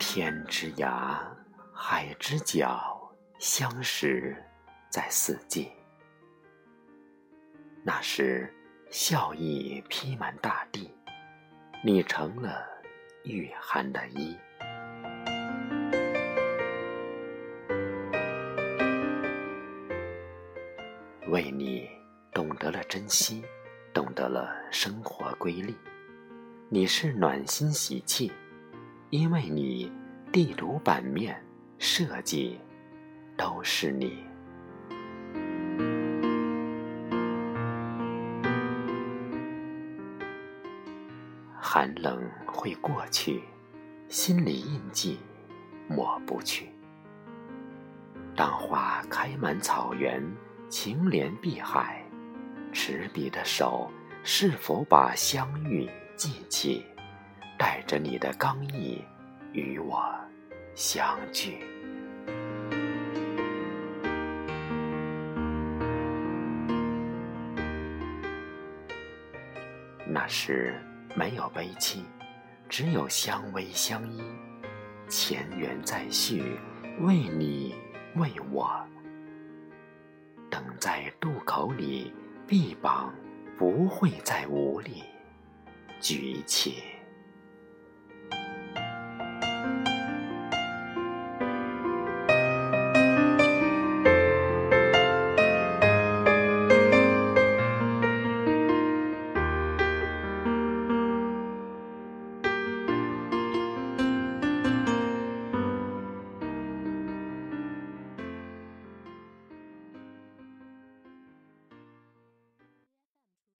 天之涯，海之角，相识在四季。那时，笑意披满大地，你成了御寒的衣。为你懂得了珍惜，懂得了生活规律。你是暖心喜气，因为你地图版面设计都是你。寒冷会过去，心里印记抹不去。当花开满草原。情连碧海，持笔的手是否把相遇记起？带着你的刚毅与我相聚。那时没有悲戚，只有相偎相依，前缘再续，为你，为我。等在渡口里，臂膀不会再无力举起。